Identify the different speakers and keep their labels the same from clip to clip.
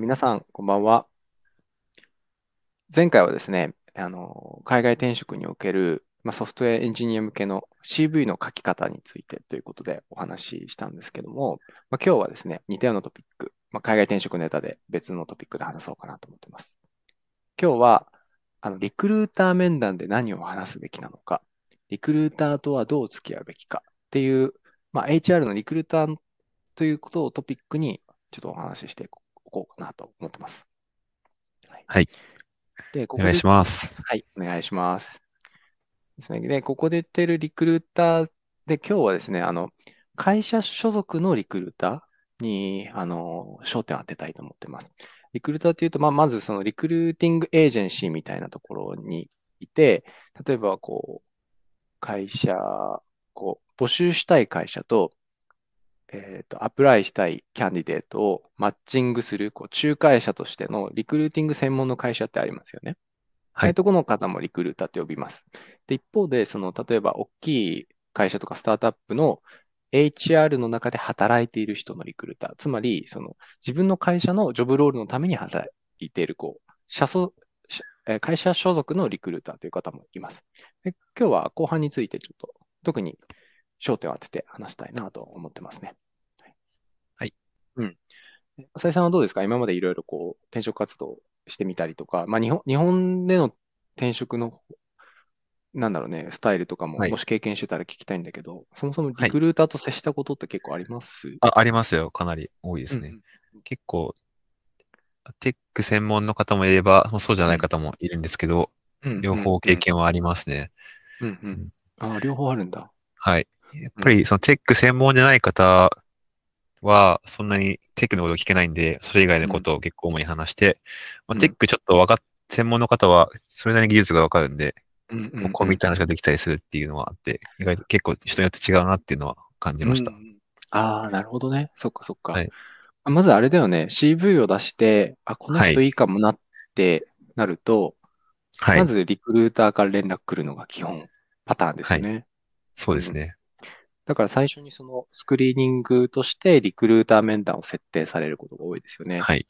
Speaker 1: 皆さん、こんばんは。前回はですね、あの、海外転職における、ま、ソフトウェアエンジニア向けの CV の書き方についてということでお話ししたんですけども、ま、今日はですね、似たようなトピック、ま、海外転職ネタで別のトピックで話そうかなと思ってます。今日は、あの、リクルーター面談で何を話すべきなのか、リクルーターとはどう付き合うべきかっていう、ま、HR のリクルーターということをトピックにちょっとお話ししておこうかなと思ってます。
Speaker 2: はい。はい、
Speaker 1: で、こ
Speaker 2: こお願いします。
Speaker 1: はい、お願いします。ですね。で、ここで言ってるリクルーターで、今日はですね、あの、会社所属のリクルーターに、あの、焦点を当てたいと思ってます。リクルーターというと、まあ、まずそのリクルーティングエージェンシーみたいなところにいて、例えばこう、会社、こう、募集したい会社と、えっ、ー、と、アプライしたいキャンディデートをマッチングする、こう、仲介者としてのリクルーティング専門の会社ってありますよね。はい。とこの方もリクルーターって呼びます。で、一方で、その、例えば、大きい会社とかスタートアップの HR の中で働いている人のリクルーター。つまり、その、自分の会社のジョブロールのために働いている、こう、社そ会社所属のリクルーターという方もいます。で今日は後半についてちょっと特に焦点を当てて話したいなと思ってますね。
Speaker 2: はい。
Speaker 1: うん。浅井さんはどうですか？今までいろいろこう、転職活動してみたりとか、まあ日本、日本での転職の、なんだろうね、スタイルとかも、もし経験してたら聞きたいんだけど、そもそもリクルーターと接したことって結構あります、
Speaker 2: あ、ありますよ。かなり多いですね。うん結構、テック専門の方もいれば、そうじゃない方もいるんですけど、うん両方経験はありますね。
Speaker 1: うんうん。ああ、両方あるんだ。
Speaker 2: はい。やっぱりそのテック専門じゃない方は、そんなにテックのことを聞けないんで、それ以外のことを結構主に話して、まあ、テックちょっとわかっ、専門の方はそれなりに技術がわかるんで、うんうんうん、こうみたいな話ができたりするっていうのはあって、意外と結構人によって違うなっていうのは感じました。うん、
Speaker 1: ああ、なるほどね。そっかそっか。はい、まずあれだよね、CV を出して、あ、この人いいかもなってなると、はい、まずリクルーターから連絡来るのが基本パターンですよね。はい、
Speaker 2: そうですね。
Speaker 1: だから最初にそのスクリーニングとしてリクルーター面談を設定されることが多いですよね。
Speaker 2: はい。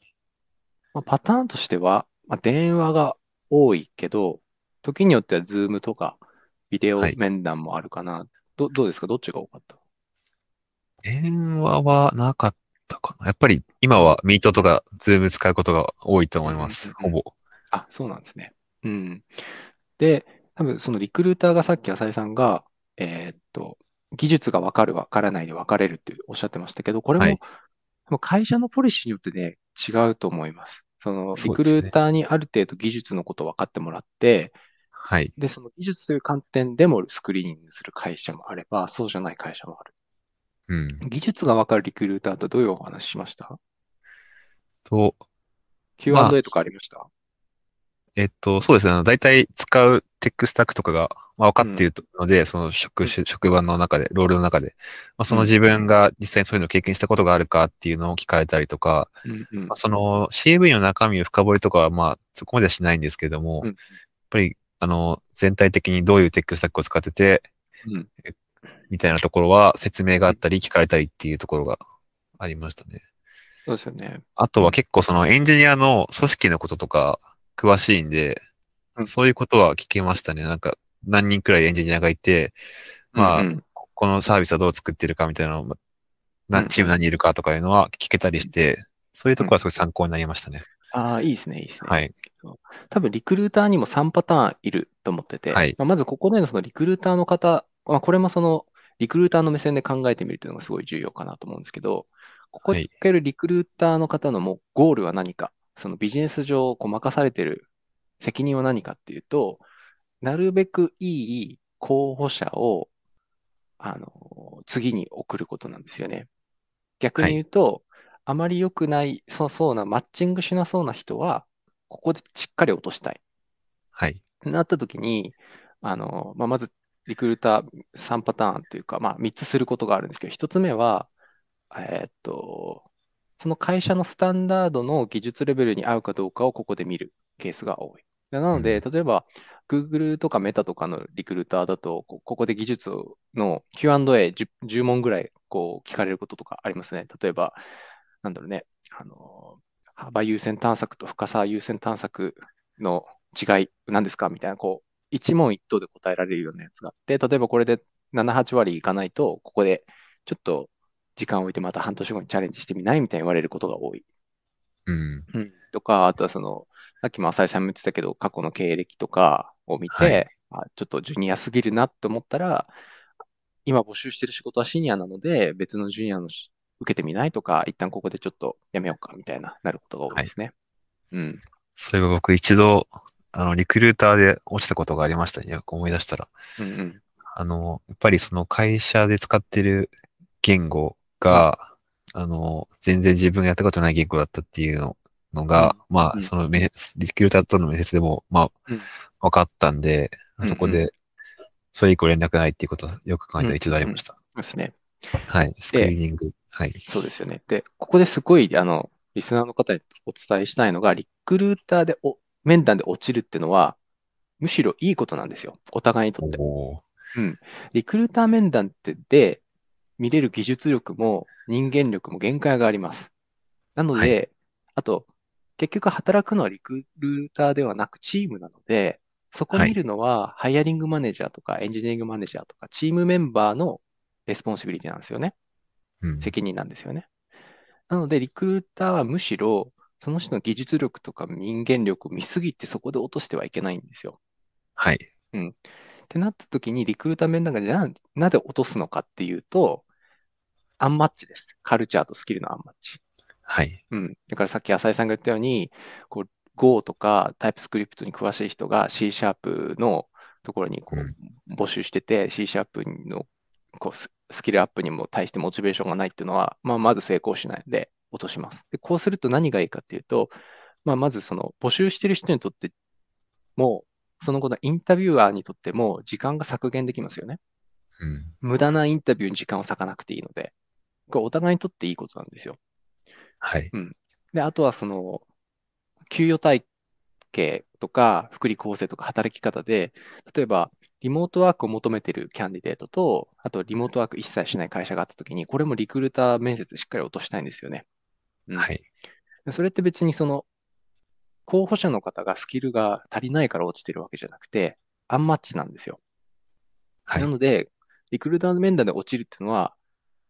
Speaker 1: まあ、パターンとしては、まあ、電話が多いけど、時によっては Zoom とかビデオ面談もあるかな。はい、どどうですか？どっちが多かった？
Speaker 2: 電話はなかったかな。やっぱり今は Meet とか Zoom 使うことが多いと思います。ほぼ。
Speaker 1: あ、そうなんですね。うん。で、多分そのリクルーターがさっき浅井さんが、えー、っと、技術が分かる、分からないで分かれるっておっしゃってましたけど、これも、はい、会社のポリシーによってね、違うと思います。その、リクルーターにある程度技術のことを分かってもらって、
Speaker 2: はい。
Speaker 1: で、その技術という観点でもスクリーニングする会社もあれば、そうじゃない会社もある。
Speaker 2: うん。
Speaker 1: 技術が分かるリクルーターとどういうお話しました？
Speaker 2: と、
Speaker 1: Q&A とかありました、まあ、
Speaker 2: えっと、そうですね。大体使うテックスタックとかがまあ、分かっているので、うん、その職種、職場の中で、ロールの中で、まあ、その自分が実際にそういうのを経験したことがあるかっていうのを聞かれたりとか、うんうん、まあ、その CV の中身を深掘りとかは、まあ、そこまではしないんですけれども、うん、やっぱり、あの、全体的にどういうテックスタックを使ってて、うん、みたいなところは説明があったり、聞かれたりっていうところがありましたね。
Speaker 1: そうですよね。
Speaker 2: あとは結構そのエンジニアの組織のこととか詳しいんで、そういうことは聞けましたね。なんか、何人くらいエンジニアがいて、まあ、うんうん、このサービスはどう作ってるかみたいなのを、何チーム何人いるかとかいうのは聞けたりして、そういうところはすごい参考になりましたね。
Speaker 1: ああ、いいですね、いいですね。
Speaker 2: はい。
Speaker 1: 多分、リクルーターにも3パターンいると思ってて、はい、まあ、まずここでのそのリクルーターの方、まあ、これもそのリクルーターの目線で考えてみるというのがすごい重要かなと思うんですけど、ここにかけるリクルーターの方のもうゴールは何か、そのビジネス上こう任されてる責任は何かっていうと、なるべくいい候補者を、あの、次に送ることなんですよね。逆に言うと、はい、あまり良くない、そうそうな、マッチングしなそうな人は、ここでしっかり落としたい。
Speaker 2: はい。
Speaker 1: なった時に、あの、まあ、まず、リクルーター3パターンというか、まあ、3つすることがあるんですけど、1つ目は、えー、っと、その会社のスタンダードの技術レベルに合うかどうかをここで見るケースが多い。なので、例えば、Google とかメタとかのリクルーターだと、ここで技術の Q&A10 問ぐらいこう聞かれることとかありますね。例えば、なんだろうね、あの、幅優先探索と深さ優先探索の違い何ですか？みたいな、こう、一問一答で答えられるようなやつがあって、例えばこれで7、8割いかないと、ここでちょっと時間を置いてまた半年後にチャレンジしてみないみたいに言われることが多い。
Speaker 2: うん。
Speaker 1: うん、とか、あとはその、さっきも浅井さんも言ってたけど、過去の経歴とかを見て、はい、あちょっとジュニアすぎるなって思ったら、今募集してる仕事はシニアなので、別のジュニアの受けてみないとか、一旦ここでちょっとやめようかみたいな、なることが多いですね。はい、うん。
Speaker 2: そういえば僕一度、あの、リクルーターで落ちたことがありましたね。思い出したら。
Speaker 1: うんうん。
Speaker 2: あの、やっぱりその会社で使ってる言語が、うん、あの、全然自分がやったことない言語だったっていうののが、うん、まあ、そのリクルーターとの面接でも、まあ、分かったんで、そこで、それ以降連絡ないっていうことはよく考えたら一度ありました。
Speaker 1: ですね。
Speaker 2: はい。スクリーニング。はい。
Speaker 1: そうですよね。で、ここですごい、あの、リスナーの方にお伝えしたいのが、リクルーターでお、面談で落ちるっていうのは、むしろいいことなんですよ。お互いにとって。うん。リクルーター面談ってで見れる技術力も人間力も限界があります。なので、はい、あと、結局働くのはリクルーターではなくチームなので、そこにいるのは、 hiring manager とか engineering manager とか、チームメンバーの responsibility なんですよね。
Speaker 2: うん、
Speaker 1: 責任なんですよね。なので、リクルーターはむしろ、その人の技術力とか人間力を見すぎてそこで落としてはいけないんですよ。
Speaker 2: はい。
Speaker 1: うん。ってなった時に、リクルーター面談がじゃあなぜ落とすのかっていうと、アンマッチです。カルチャーとスキルのアンマッチ。
Speaker 2: はい。
Speaker 1: うん。だからさっき浅井さんが言ったように、こう Go とかタイプスクリプトに詳しい人が C シャープのところにこう募集してて、C シャープのこうスキルアップにも対してモチベーションがないっていうのは、まあ、まず成功しないので落とします。でこうすると何がいいかっていうと、まあ、まずその募集してる人にとっても、その後のインタビュアーにとっても時間が削減できますよね。
Speaker 2: うん、
Speaker 1: 無駄なインタビューに時間を割かなくていいので、これお互いにとっていいことなんですよ。
Speaker 2: はい。
Speaker 1: うん。で、あとはその、給与体系とか、福利厚生とか働き方で、例えば、リモートワークを求めてるキャンディデートと、あとリモートワーク一切しない会社があったときに、これもリクルーター面接しっかり落としたいんですよね。
Speaker 2: うん、はい。
Speaker 1: それって別にその、候補者の方がスキルが足りないから落ちてるわけじゃなくて、アンマッチなんですよ。
Speaker 2: はい。
Speaker 1: なので、リクルーターの面談で落ちるっていうのは、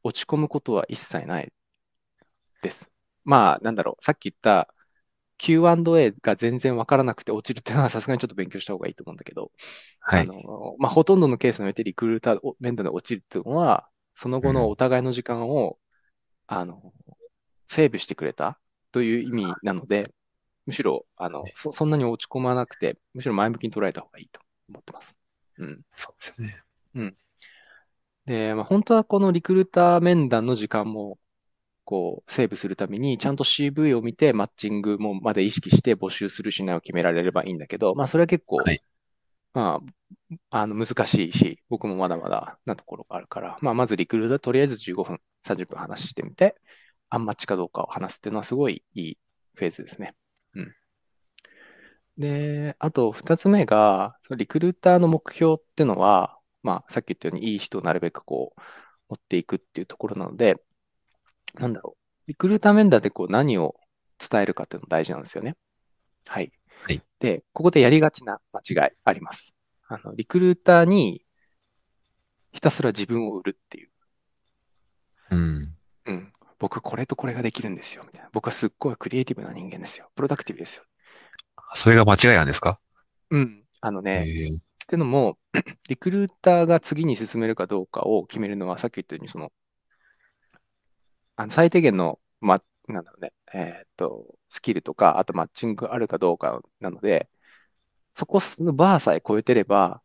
Speaker 1: 落ち込むことは一切ないです。まあ、なんだろう、さっき言った Q&A が全然わからなくて落ちるっていうのはさすがにちょっと勉強した方がいいと思うんだけど、
Speaker 2: はい。
Speaker 1: あの、まあ、ほとんどのケースにおいてリクルーター面談で落ちるっていうのは、その後のお互いの時間を、うん、あの、セーブしてくれたという意味なので、むしろ、あの、そそんなに落ち込まなくて、むしろ前向きに捉えた方がいいと思ってます。うん。
Speaker 2: そうですね。
Speaker 1: うん。で、まあ、本当はこのリクルーター面談の時間もこう、セーブするために、ちゃんと CV を見て、マッチングもまで意識して募集するしないを決められればいいんだけど、まあ、それは結構、はい、まあ、あの、難しいし、僕もまだまだなところがあるから、まあ、まずリクルートでとりあえず15分、30分話してみて、アンマッチかどうかを話すっていうのはすごいいいフェーズですね。うん。で、あと2つ目が、リクルーターの目標っていうのは、まあ、さっき言ったようにいい人をなるべくこう、持っていくっていうところなので、なんだろう。リクルーター面談でこう何を伝えるかっていうの大事なんですよね。はい。
Speaker 2: はい、
Speaker 1: で、ここでやりがちな間違いあります。あの、リクルーターにひたすら自分を売るっていう。
Speaker 2: うん。
Speaker 1: うん。僕これとこれができるんですよ。みたいな。僕はすっごいクリエイティブな人間ですよ。プロダクティブですよ。
Speaker 2: それが間違いなんですか？
Speaker 1: うん。あのね、ってのも、リクルーターが次に進めるかどうかを決めるのは、さっき言ったように、その、あの最低限の、ま、なんだろうね、えっ、と、スキルとか、あとマッチングあるかどうかなので、そこのバーさえ超えてれば、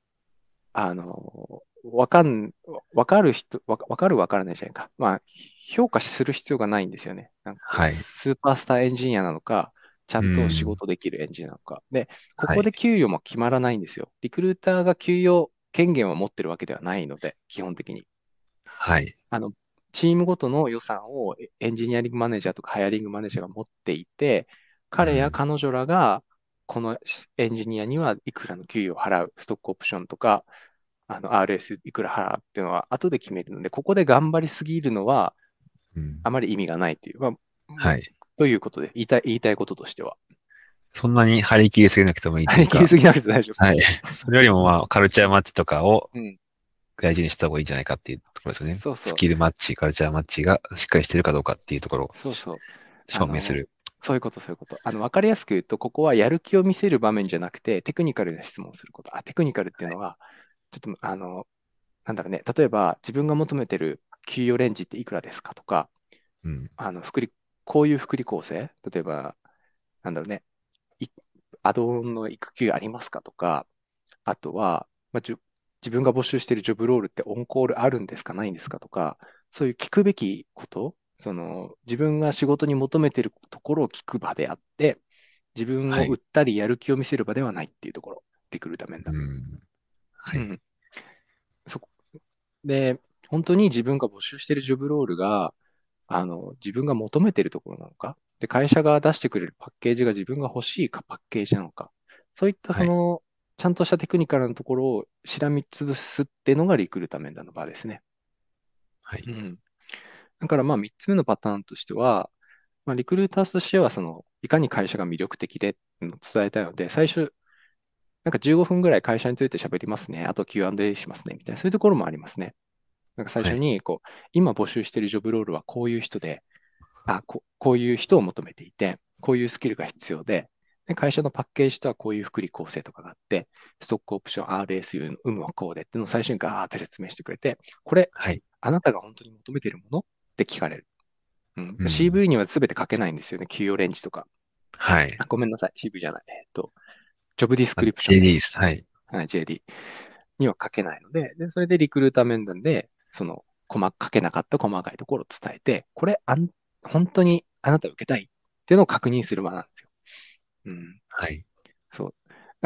Speaker 1: あの、わかん、わかる人、わかるわからないじゃないか。まあ、評価する必要がないんですよね。なんか
Speaker 2: はい。
Speaker 1: スーパースターエンジニアなのか、ちゃんと仕事できるエンジニアなのか。で、ここで給与も決まらないんですよ。リクルーターが給与権限を持ってるわけではないので、基本的に。
Speaker 2: はい。
Speaker 1: あの、チームごとの予算をエンジニアリングマネージャーとかハイアリングマネージャーが持っていて、彼や彼女らがこのエンジニアにはいくらの給与を払う、ストックオプションとか、あの RS いくら払うっていうのは後で決めるので、ここで頑張りすぎるのはあまり意味がないという。まあ、
Speaker 2: はい。
Speaker 1: ということで、言いたい、言いたいこととしては。
Speaker 2: そんなに張り切りすぎなくてもいいというか
Speaker 1: 張り切り。すぎなくて大丈夫。
Speaker 2: はい。それよりもまあ、カルチャーマッチとかを
Speaker 1: うん
Speaker 2: 大事にした方がいいんじゃないかっていうところですよね。
Speaker 1: そうそう
Speaker 2: スキルマッチ、カルチャーマッチがしっかりしてるかどうかっていうところを。証明する。
Speaker 1: そういうこと、そういうこと。あの、わかりやすく言うと、ここはやる気を見せる場面じゃなくて、テクニカルな質問をすること。あ、テクニカルっていうのは、ちょっと、あの、なんだろうね、例えば、自分が求めてる給与レンジっていくらですかとか、
Speaker 2: うん。
Speaker 1: あの、福利、こういう福利構成、例えば、なんだろうね、いアドオンの育休ありますかとか、あとは、まあ、自分が募集しているジョブロールってオンコールあるんですか、ないんですか？とか、そういう聞くべきこと、その自分が仕事に求めているところを聞く場であって、自分を
Speaker 2: はい。
Speaker 1: 売ったりやる気を見せる場ではないっていうところ、リクルーター面談。
Speaker 2: うん。はい。
Speaker 1: うん。そこで、本当に自分が募集しているジョブロールが、あの、自分が求めているところなのか、で、会社が出してくれるパッケージが自分が欲しいかパッケージなのか、そういったその、ちゃんとしたテクニカルなところをしらみつぶすっていうのがリクルーター面談の場ですね。
Speaker 2: はい。
Speaker 1: うん。だからまあ3つ目のパターンとしては、まあ、リクルーターとしては、その、いかに会社が魅力的でっていうのを伝えたいので、最初、なんか15分ぐらい会社について喋りますね。あと Q&A しますね。みたいな、そういうところもありますね。なんか最初に、こう、今募集しているジョブロールはこういう人で、あこ、こういう人を求めていて、こういうスキルが必要で、で会社のパッケージとはこういう福利構成とかがあって、ストックオプション、RSU の有無はこうでっていうのを最初にガーって説明してくれて、これ、
Speaker 2: はい。
Speaker 1: あなたが本当に求めているものって聞かれる。うん
Speaker 2: うん
Speaker 1: CV には全て書けないんですよね。給与レンジとか。
Speaker 2: はい。
Speaker 1: あごめんなさい。CV じゃない。えっと、ジョブディスクリプション
Speaker 2: JD
Speaker 1: で。
Speaker 2: ですす。はい。
Speaker 1: はい、JD には書けないので、で、それでリクルーター面談で、その、細書けなかった細かいところを伝えて、これ、あん、本当にあなたを受けたいっていうのを確認する場なんですよ。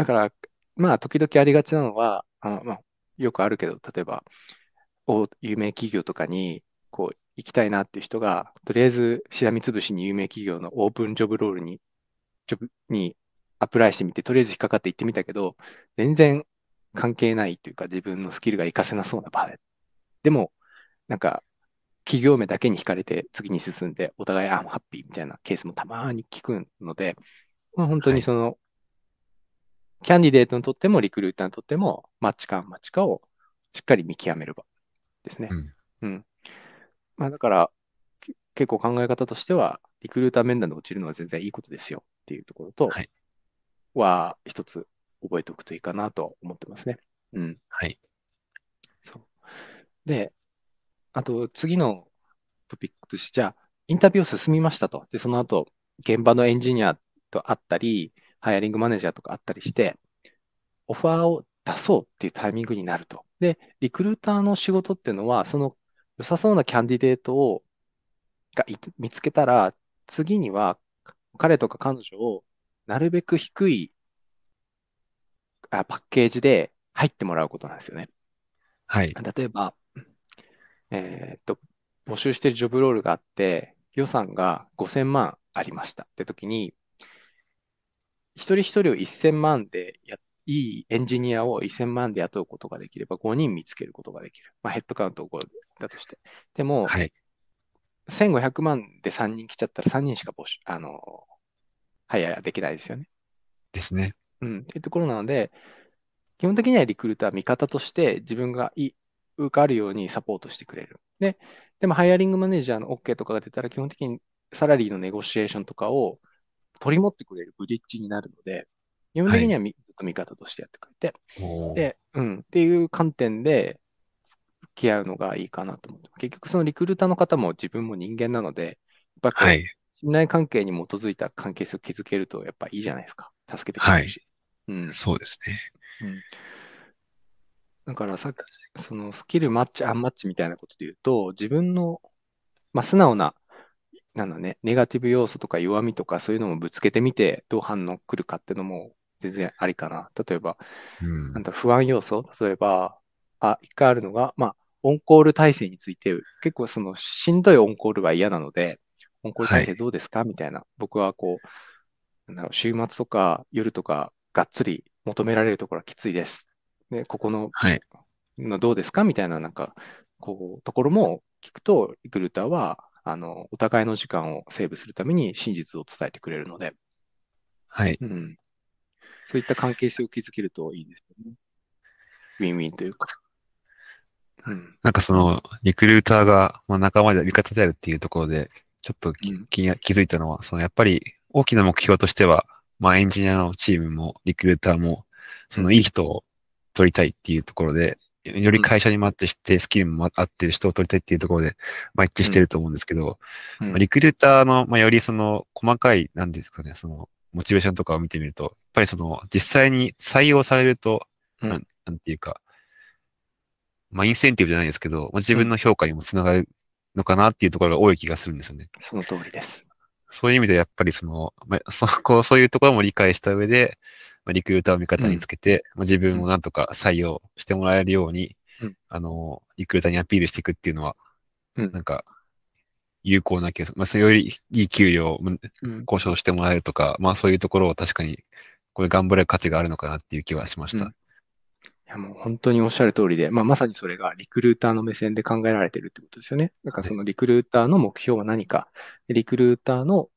Speaker 1: だから、まあ、時々ありがちなのは、あまあ、よくあるけど、例えば、お有名企業とかに、こう、行きたいなっていう人が、とりあえず、しらみつぶしに有名企業のオープンジョブロールに、ジョブにアプライしてみて、とりあえず引っかかって行ってみたけど、全然関係ないというか、自分のスキルが活かせなそうな場で。でも、なんか、企業名だけに惹かれて次に進んで、お互い、あ、ハッピーみたいなケースもたまに聞くので、まあ、本当
Speaker 2: はい
Speaker 1: にその、キャンディデートにとってもリクルーターにとっても、マッチかマッチかをしっかり見極める場ですね。うん。まあだから、け結構考え方としては、リクルーター面談で落ちるのは全然いいことですよっていうところと、
Speaker 2: はい
Speaker 1: は一つ覚えておくといいかなと思ってますね。うん。
Speaker 2: はい。
Speaker 1: そう。で、あと次のトピックとして、じゃあ、インタビューを進みましたと。で、その後、現場のエンジニアと会ったり、ハイアリングマネージャーとか会ったりして、オファーを出そうっていうタイミングになると。で、リクルーターの仕事っていうのは、その良さそうなキャンディデートをがい見つけたら、次には彼とか彼女をなるべく低いあパッケージで入ってもらうことなんですよね。
Speaker 2: はい。
Speaker 1: 例えば、えーっと、募集してるジョブロールがあって、予算が5000万ありましたって時に、一人一人を1000万でや、いいエンジニアを1000万で雇うことができれば5人見つけることができる。まあ、ヘッドカウント5だとして。でも、
Speaker 2: はい。
Speaker 1: 1500万で3人来ちゃったら3人しか募集、あの、はいやできないですよね。
Speaker 2: ですね。
Speaker 1: うん、っていうところなので、基本的にはリクルーターは味方として自分がいい、受かるようにサポートしてくれる。で、でもハイアリングマネージャーの OK とかが出たら基本的にサラリーのネゴシエーションとかを取り持ってくれるブリッジになるので、基本的にはみずっと味方としてやってくれて、で、うん、っていう観点で付き合うのがいいかなと思って。結局そのリクルーターの方も自分も人間なので、やっぱり。信頼関係に基づいた関係性を築けるとやっぱいいじゃないですか。助けてくれるし。うん。
Speaker 2: そうですね。
Speaker 1: うんだからさっき、そのスキルマッチ、アンマッチみたいなことで言うと、自分の、まあ、素直な、なんだね、ネガティブ要素とか弱みとかそういうのもぶつけてみて、どう反応来るかっていうのも全然ありかな。例えば、
Speaker 2: うん
Speaker 1: なんだ不安要素例えば、あ、一回あるのが、まあ、オンコール体制について、結構その、しんどいオンコールは嫌なので、オンコール体制どうですか？みたいな。僕はこう、なんだろう、週末とか夜とか、がっつり求められるところはきついです。で、ここの、
Speaker 2: はい。
Speaker 1: のどうですか？みたいな、なんか、こう、ところも聞くと、リクルーターは、あの、お互いの時間をセーブするために真実を伝えてくれるので、
Speaker 2: はい。
Speaker 1: うん。そういった関係性を築けるといいですよね。ウィンウィンというか。うん。
Speaker 2: なんかその、リクルーターが、まあ、仲間で味方であるっていうところで、ちょっとき
Speaker 1: うん
Speaker 2: 気づいたのは、そのやっぱり大きな目標としては、まあエンジニアのチームもリクルーターも、そのいい人を取りたいっていうところで、より会社にマッチして、スキルも合ってる人を取りたいっていうところで、まあ一致してると思うんですけど、
Speaker 1: うん
Speaker 2: まあリクルーターの、まあよりその細かい、なんですかね、その、モチベーションとかを見てみると、やっぱりその、実際に採用されると、
Speaker 1: うん
Speaker 2: なんていうか、まあ、インセンティブじゃないですけど、まあ、自分の評価にもつながるのかなっていうところが多い気がするんですよね。
Speaker 1: その通りです。
Speaker 2: そういう意味でやっぱりその、まあ、そこうそういうところも理解した上で、まあ、リクルーターを味方につけて、まあ、自分をなんとか採用してもらえるように、
Speaker 1: うん
Speaker 2: あの、リクルーターにアピールしていくっていうのは、
Speaker 1: うん
Speaker 2: なんか、有効な気がする。まあ、それよりいい給料を
Speaker 1: うん。
Speaker 2: 交渉してもらえるとか、まあそういうところを確かに、これ頑張れる価値があるのかなっていう気はしました。
Speaker 1: うんいやもう本当におっしゃる通りで、まあ、まさにそれがリクルーターの目線で考えられてるってことですよね。だからそのリクルーターの目標は何か、でリクルーターの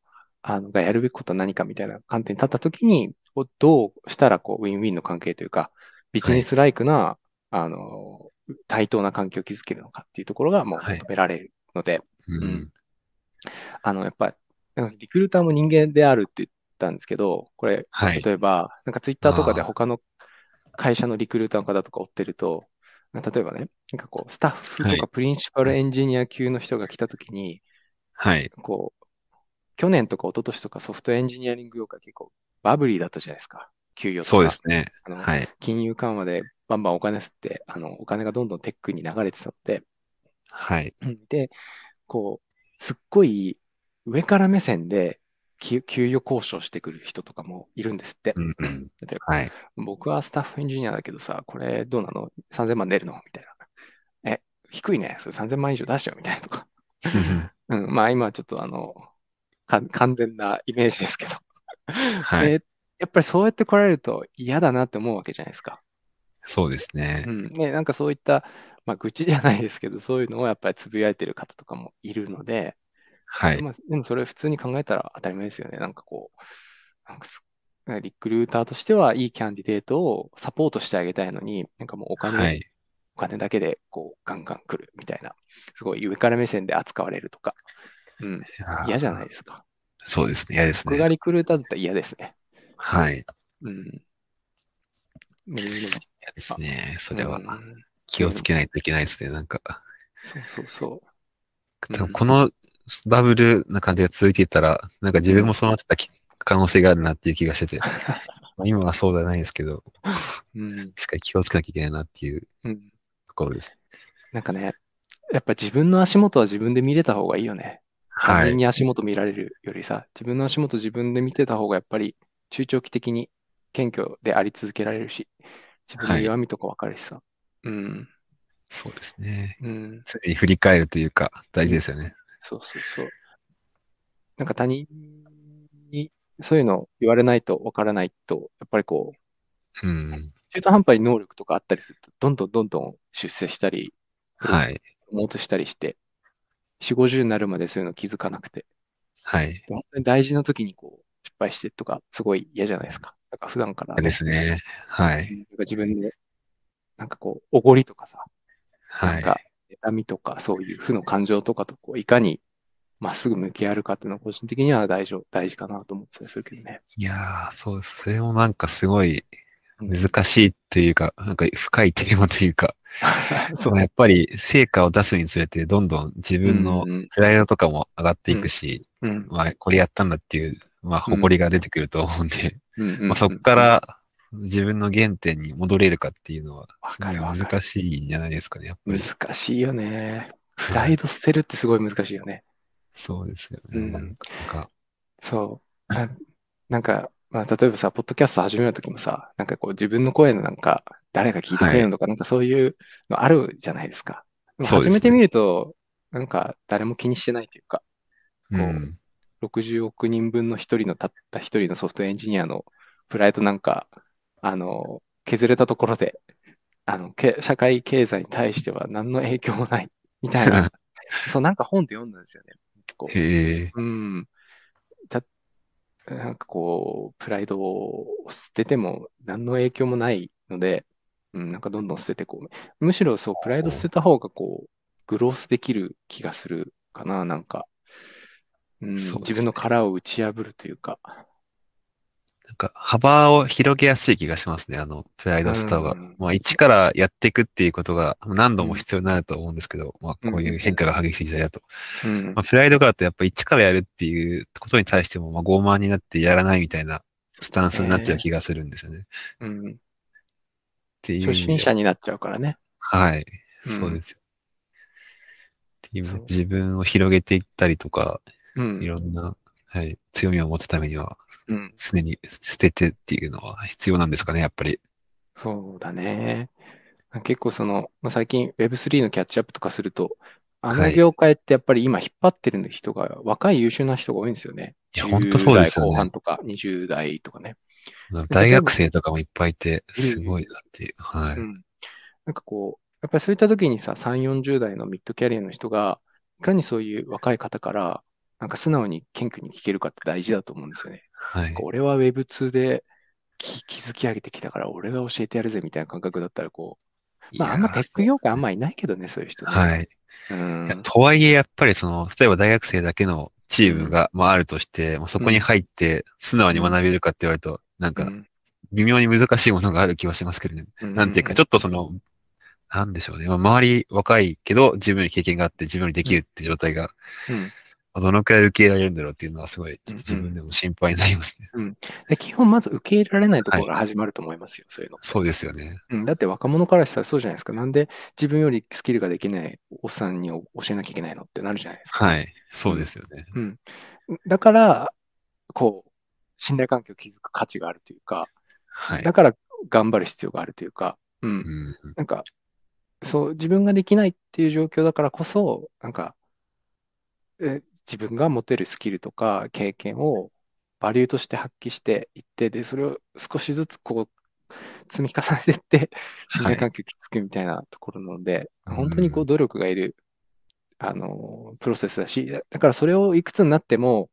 Speaker 1: あのがやるべきことは何かみたいな観点に立ったときに、こうどうしたらこうウィンウィンの関係というか、ビジネスライクな、あの、対等な関係を築けるのかっていうところがもう
Speaker 2: はい。
Speaker 1: 求められるので、
Speaker 2: うん。
Speaker 1: うん。あの、やっぱ、なんかリクルーターも人間であるって言ったんですけど、これ、
Speaker 2: はい。
Speaker 1: 例えば、なんかツイッターとかで他の会社のリクルーターの方とか追ってると、例えばね、なんかこう、スタッフ
Speaker 2: はい。
Speaker 1: とかプリンシパルエンジニア級の人が来たときに、
Speaker 2: はい。
Speaker 1: こう、去年とか一昨年とかソフトエンジニアリング業界結構バブリーだったじゃないですか。給与とか。
Speaker 2: そうですね。
Speaker 1: あの
Speaker 2: はい。
Speaker 1: 金融緩和でバンバンお金刷って、あの、お金がどんどんテックに流れてたので、
Speaker 2: はい。
Speaker 1: うんで、こう、すっごい上から目線で給給与交渉してくる人とかもいるんですって。
Speaker 2: うんうん。
Speaker 1: 例えば
Speaker 2: はい。
Speaker 1: 僕はスタッフエンジニアだけどさ、これどうなの ?3000 万出るの？みたいな。え、低いね。それ3000万以上出しよう？みたいなとか。うん、まあ今はちょっとあの、か完全なイメージですけど。
Speaker 2: はい。
Speaker 1: でやっぱりそうやって来られると嫌だなって思うわけじゃないですか。
Speaker 2: そうですね
Speaker 1: う。ん。ね、なんかそういった、まあ愚痴じゃないですけど、そういうのをやっぱりつぶやいてる方とかもいるので、
Speaker 2: はい。
Speaker 1: まあ、でもそれ普通に考えたら当たり前ですよね。なんかこう、なんかすリクルーターとしてはいいキャンディデートをサポートしてあげたいのに、なんかもうお金、
Speaker 2: はい。
Speaker 1: お金だけでこうガンガン来るみたいな、すごい上から目線で扱われるとか、うん、嫌じゃない
Speaker 2: い
Speaker 1: ですか。
Speaker 2: そうですね。嫌ですね。
Speaker 1: 僕がリクルーターだったら嫌ですね。
Speaker 2: はい。
Speaker 1: うん。
Speaker 2: 嫌ですね。それは
Speaker 1: うん
Speaker 2: 気をつけないといけないですね。なんか、
Speaker 1: そうそうそう。
Speaker 2: このバブルな感じが続いていたら、なんか自分もそうなってたき可能性があるなっていう気がしてて、まあ今はそうではないですけど、
Speaker 1: うん。
Speaker 2: しっかり気をつけなきゃいけないなっていう
Speaker 1: うん。
Speaker 2: ところです。
Speaker 1: なんかね、やっぱ自分の足元は自分で見れた方がいいよね。他
Speaker 2: はい。
Speaker 1: 人に足元見られるよりさ、自分の足元自分で見てた方がやっぱり中長期的に謙虚であり続けられるし、自分の弱みとか分かるしさ。うん。
Speaker 2: そうですね。
Speaker 1: うん。
Speaker 2: 常に振り返るというか、大事ですよね。
Speaker 1: そうそうそう。なんか他人にそういうの言われないと分からないと、やっぱりこう、
Speaker 2: うん。
Speaker 1: 中途半端に能力とかあったりすると、どんどんどんどん出世したり、
Speaker 2: はい。
Speaker 1: プロモートしたりして、4、50になるまでそういうの気づかなくて、
Speaker 2: はい。
Speaker 1: 本当に大事な時にこう失敗してとか、すごい嫌じゃないですか。だから普段から
Speaker 2: 嫌ですね。はい。
Speaker 1: なんか自分で、なんかこう、おごりとかさ、
Speaker 2: はい。
Speaker 1: なんか、妬みとか、そういう負の感情とかと、こう、いかにまっすぐ向き合えるかっていうのは、個人的には大事、大事かなと思ってたりするけどね。
Speaker 2: いやー、そうです。それもなんかすごい
Speaker 1: うん
Speaker 2: 難しいというか、なんか深いテーマというか、
Speaker 1: そう
Speaker 2: まあやっぱり成果を出すにつれて、どんどん自分の
Speaker 1: うんうん
Speaker 2: プライドとかも上がっていくし、
Speaker 1: うん
Speaker 2: まあこれやったんだっていう、まあ誇りが出てくると思うんで、
Speaker 1: うんうんうん
Speaker 2: まあそこから自分の原点に戻れるかっていうのは、難しいんじゃないですかね、やっぱり。
Speaker 1: 難しいよね。プライド捨てるってすごい難しいよね。
Speaker 2: そうですよね。
Speaker 1: うん
Speaker 2: なんか、
Speaker 1: そう。ななんか、まあ、例えばさ、ポッドキャスト始めるときもさ、なんかこう自分の声のなんか、誰が聞いてくれるのとか、なんかそういうのあるじゃないですか。でも
Speaker 2: そうですね
Speaker 1: 始めてみると、なんか誰も気にしてないというか、
Speaker 2: う。
Speaker 1: うん60億人分の一人のたった一人のソフトエンジニアのプライドなんか、あの、削れたところで、あの、け社会経済に対しては何の影響もない、みたいな。そう、なんか本で読んだんですよね。構。
Speaker 2: へえ。
Speaker 1: うん。だ、なんかこう、プライドを捨てても何の影響もないので、うん、なんかどんどん捨ててこう。むしろそう、プライド捨てた方がこう、グロースできる気がするかな、なんか。うん、
Speaker 2: ね
Speaker 1: 自分の殻を打ち破るというか。
Speaker 2: なんか幅を広げやすい気がしますね。あの、プライドスターが
Speaker 1: うん。
Speaker 2: まあ、一からやっていくっていうことが何度も必要になると思うんですけど、まあ、こういう変化が激しい時代だと。
Speaker 1: うん
Speaker 2: まあ、プライドがあるとやっぱ一からやるっていうことに対しても、まあ、傲慢になってやらないみたいなスタンスになっちゃう気がするんですよね。っ
Speaker 1: うん、
Speaker 2: ていう
Speaker 1: 初心。者になっちゃうからね。
Speaker 2: はい。
Speaker 1: うん
Speaker 2: そうですよ。う
Speaker 1: そう
Speaker 2: 自分を広げていったりとか、
Speaker 1: うん。
Speaker 2: いろんな、はい、強みを持つためには、
Speaker 1: うん。
Speaker 2: 常に捨ててっていうのは必要なんですかね、やっぱり。
Speaker 1: そうだね。結構その、まあ、最近 Web3 のキャッチアップとかすると、あの
Speaker 2: はい
Speaker 1: 業界ってやっぱり今引っ張ってる人が若い優秀な人が多いんですよね。
Speaker 2: いやほんとそうですよね
Speaker 1: 10代後半とか20代とかね。
Speaker 2: 大学生とかもいっぱいいて、
Speaker 1: うん
Speaker 2: すごいなっていう。はい。
Speaker 1: うん。なんかこう、やっぱりそういった時にさ、3、40代のミッドキャリアの人が、いかにそういう若い方から、なんか素直に謙虚に聞けるかって大事だと思うんですよね。
Speaker 2: はい。
Speaker 1: 俺は Web2 でき築き上げてきたから、俺が教えてやるぜみたいな感覚だったら、こう、まあ、あんまテック業界あんまいないけどね、そういう人ね。
Speaker 2: はい。とはいえ、やっぱりその、例えば大学生だけのチームが、まああるとして、もうそこに入って素直に学べるかって言われると、なんか
Speaker 1: うん
Speaker 2: 微妙に難しいものがある気はしますけどね。
Speaker 1: うん
Speaker 2: なんていうか、ちょっとその、なんでしょうね。まあ周り若いけど、自分に経験があって自分にできるって状態が、
Speaker 1: うん
Speaker 2: まあどのくらい受け入れられるんだろうっていうのはすごい、自分でも心配になりますね。
Speaker 1: で基本、まず受け入れられないところから始まると思いますよ、そういうの。
Speaker 2: そうですよね。
Speaker 1: うん、だって若者からしたらそうじゃないですか。なんで自分よりスキルができないおっさんに教えなきゃいけないのってなるじゃないですか。
Speaker 2: はい。そうですよね。
Speaker 1: うん。だから、こう、信頼関係を築く価値があるというか、
Speaker 2: はい。
Speaker 1: だから頑張る必要があるというか、うん
Speaker 2: う。ん。
Speaker 1: なんか、そう、自分ができないっていう状況だからこそ、なんか、え自分が持てるスキルとか経験をバリューとして発揮していって、で、それを少しずつこう、積み重ねていって、信頼関係を築くみたいなところなので、
Speaker 2: うん
Speaker 1: 本当にこう努力がいる、あの、プロセスだし、だだからそれをいくつになっても、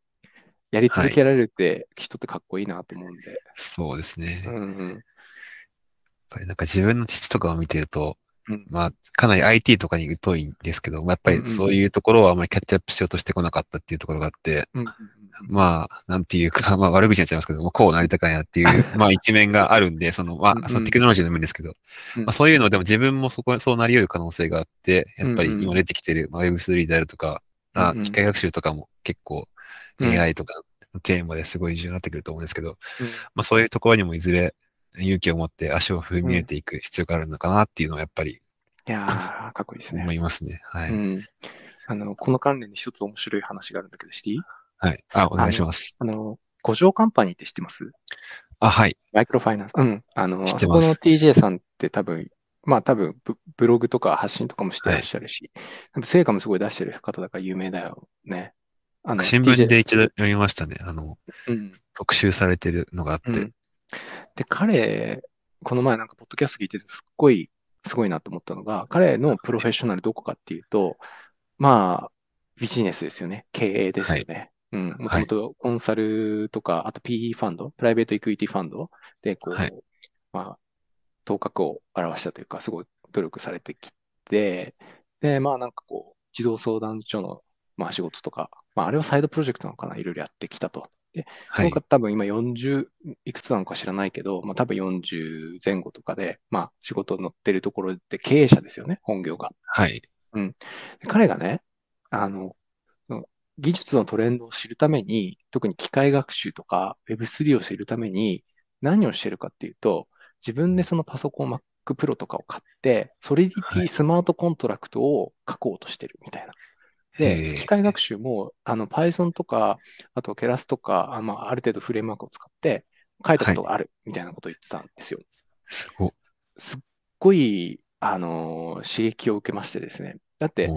Speaker 1: やり続けられるって人ってかっこいいなと思うんで。
Speaker 2: そうですね。やっ
Speaker 1: うんうん。
Speaker 2: ぱりなんか自分の父とかを見てると、
Speaker 1: うん
Speaker 2: まあ、かなり IT とかに疎いんですけど、まあ、やっぱりそういうところはあまりキャッチアップしようとしてこなかったっていうところがあって、まあ、なんていうか、まあ悪口になっちゃいますけども、こうなりたかいなっていう、まあ一面があるんで、その、まあ、そのテクノロジーの面ですけど、
Speaker 1: うん。
Speaker 2: まあそういうのでも自分もそこ、そうなり得る可能性があって、やっぱり今出てきてる、まあ Web3 であるとか、あ
Speaker 1: うんうん。
Speaker 2: 機械学習とかも結構
Speaker 1: うん。
Speaker 2: AI とかのテーマですごい重要になってくると思うんですけど、
Speaker 1: うん。
Speaker 2: まあそういうところにもいずれ勇気を持って足を踏み入れていく必要があるのかなっていうのはやっぱり
Speaker 1: いやー、かっこいいですね
Speaker 2: 思。いますね。はい。
Speaker 1: うん。あの、この関連で一つ面白い話があるんだけど、していい
Speaker 2: はい。あ、お願いします。
Speaker 1: あの、五条カンパニーって知ってます？
Speaker 2: あ、はい。
Speaker 1: マイクロファイナンス。うん。あの、あそこの TJ さんって多分、まあ多分ブ、ブログとか発信とかもしてらっしゃるし、多分成果もすごい出してる方だから有名だよね。あの、
Speaker 2: 新聞で一度読みましたね。あの、
Speaker 1: うん。
Speaker 2: 特集されてるのがあって。
Speaker 1: うん。で、彼、この前なんかポッドキャスト聞いててすっごい、すごいなと思ったのが、彼のプロフェッショナルどこかっていうと、まあ、ビジネスですよね。経営ですよね。うん。もともとコンサルとか、あと PE ファンド、プライベートエクイティファンドで、こう、
Speaker 2: はい
Speaker 1: まあ、頭角を表したというか、すごい努力されてきて、で、まあなんかこう、児童相談所の、まあ仕事とか、まああれはサイドプロジェクトなのかな、いろいろやってきたと。で、
Speaker 2: はい
Speaker 1: この。方多分今40いくつなのか知らないけど、まあ多分40前後とかで、まあ仕事乗ってるところで経営者ですよね、本業が。
Speaker 2: はい。
Speaker 1: で彼がね、あの、技術のトレンドを知るために、特に機械学習とか Web3 を知るために何をしてるかっていうと、自分でそのパソコン Mac Pro とかを買って、ソリディティ
Speaker 2: はい
Speaker 1: スマートコントラクトを書こうとしてるみたいな。
Speaker 2: へ
Speaker 1: で、
Speaker 2: ー
Speaker 1: 機械学習も、あの、Python とか、あと Keras とか、あまあ、ある程度フレームワークを使って書いたことがあるみたいなことを言ってたんですよ。
Speaker 2: すご
Speaker 1: すっごい、あのー刺激を受けましてですね。だって、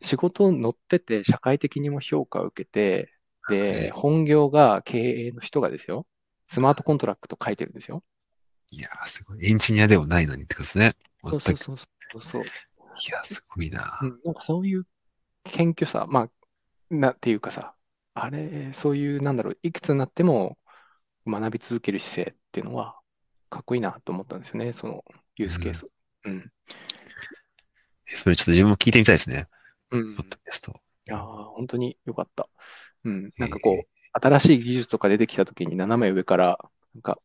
Speaker 1: 仕事乗ってて、社会的にも評価を受けて、
Speaker 2: はい
Speaker 1: で、本業が経営の人がですよ、スマートコントラクト書いてるんですよ。
Speaker 2: いやー、すごい。エンジニアでもないのにってことですね。
Speaker 1: そう。そうそうそう。
Speaker 2: いや、すごいな。
Speaker 1: うん、なんかそういう謙虚さ、まあ、なっていうかさ、あれ、そういう、なんだろう、いくつになっても学び続ける姿勢っていうのは、かっこいいなと思ったんですよね、そのユースケース。うん。
Speaker 2: それちょっと自分も聞いてみたいですね。
Speaker 1: うん。
Speaker 2: ポッドキャスト。
Speaker 1: いやー本当に良かった。うん。なんかこう、新しい技術とか出てきたときに斜め上から、なんか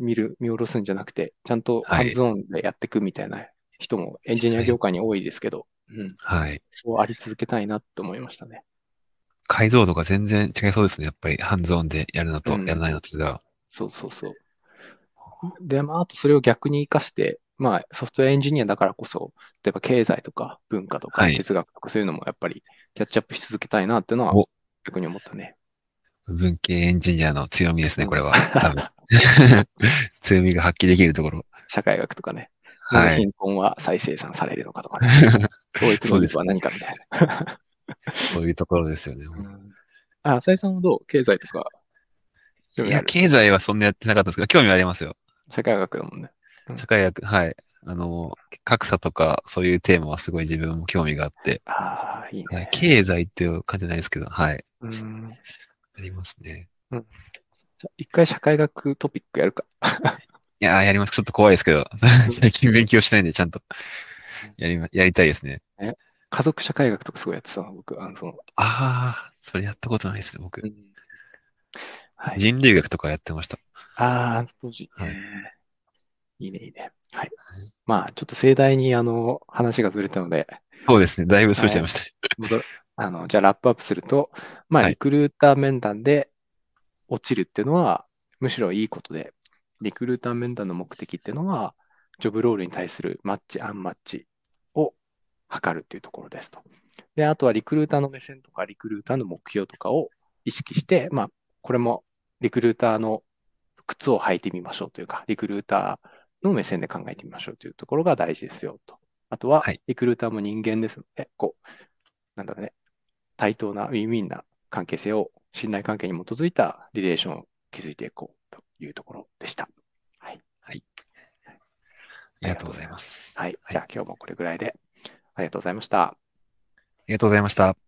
Speaker 1: 見る、見下ろすんじゃなくて、ちゃんと
Speaker 2: はい
Speaker 1: ハンズオンでやっていくみたいな人もエンジニア業界に多いですけど、うん。
Speaker 2: はい。
Speaker 1: そうあり続けたいなって思いましたね。
Speaker 2: 解像度が全然違いそうですね。やっぱりハンズオンでやるのと
Speaker 1: うん
Speaker 2: やらないのとでは。
Speaker 1: そうそうそう。で、まあ、あとそれを逆に活かして、まあ、ソフトウェアエンジニアだからこそ、例えば経済とか文化とか
Speaker 2: はい
Speaker 1: 哲学とかそういうのもやっぱりキャッチアップし続けたいなっていうのは
Speaker 2: お
Speaker 1: 逆に思ったね。
Speaker 2: 文系エンジニアの強みですね、
Speaker 1: うん
Speaker 2: これは。多分。強みが発揮できるところ。
Speaker 1: 社会学とかね。
Speaker 2: はい。
Speaker 1: 貧困は再生産されるのかとかね。教育能力は何かみたいな。
Speaker 2: そういうところですよね。
Speaker 1: うんあ、浅井さんはどう？経済とか興
Speaker 2: いや、経済はそんなやってなかったんですけど、興味はありますよ。
Speaker 1: 社会学だもんね。
Speaker 2: 社会学、はい。あの、格差とか、そういうテーマはすごい自分も興味があって、
Speaker 1: ああ、いい
Speaker 2: はい
Speaker 1: ね。
Speaker 2: 経済っていう感じじゃないですけど、はい。
Speaker 1: うん
Speaker 2: ありますね。
Speaker 1: じゃあ一回社会学トピックやるか。
Speaker 2: いやー、やります。ちょっと怖いですけど、最近勉強してないんで、ちゃんとやりま、やりたいですね。
Speaker 1: 家族社会学とかすごいやってたの、僕。あの、その、
Speaker 2: ああ、それやったことないですね、僕。
Speaker 1: はい。
Speaker 2: 人類学とかやってました。
Speaker 1: ああ、アンスポロジー
Speaker 2: はい
Speaker 1: ね。いいね、いいね。はい。まあ、ちょっと盛大に、あの、話がずれたので、
Speaker 2: そうですね。だいぶそれちゃいました。
Speaker 1: 戻るあの、じゃあラップアップすると、まあ、
Speaker 2: はい
Speaker 1: リクルーター面談で落ちるっていうのは、むしろいいことで、リクルーター面談の目的っていうのは、ジョブロールに対するマッチ、アンマッチを測るっていうところですと。で、あとはリクルーターの目線とか、リクルーターの目標とかを意識して、まあ、これもリクルーターの靴を履いてみましょうというか、リクルーターの目線で考えてみましょうというところが大事ですよと。あとは
Speaker 2: はい、
Speaker 1: リクルーターも人間ですので、こう、なんだろうね、対等なウィンウィンな関係性を信頼関係に基づいたリレーションを築いていこうというところでした。はい。
Speaker 2: ありがとうございます。
Speaker 1: はい。
Speaker 2: はい
Speaker 1: じゃあ今日もこれぐらいでありがとうございました。
Speaker 2: ありがとうございました。